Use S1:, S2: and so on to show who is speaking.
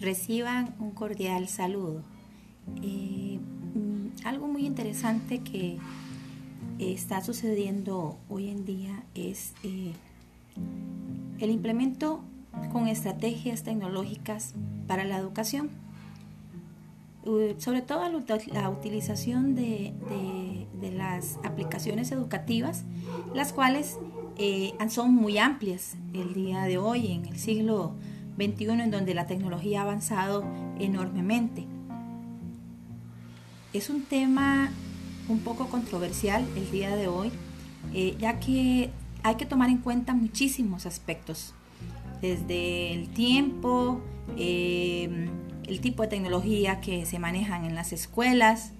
S1: Reciban un cordial saludo. Eh, mm, algo muy interesante que está sucediendo hoy en día es eh, el implemento con estrategias tecnológicas para la educación. Sobre todo la utilización de, las aplicaciones educativas, las cuales eh, son muy amplias el día de hoy, en el siglo 21 en donde la tecnología ha avanzado enormemente. Es un tema un poco controversial el día de hoy, eh, ya que hay que tomar en cuenta muchísimos aspectos, desde el tiempo, em, el tipo de tecnología que se manejan en las escuelas,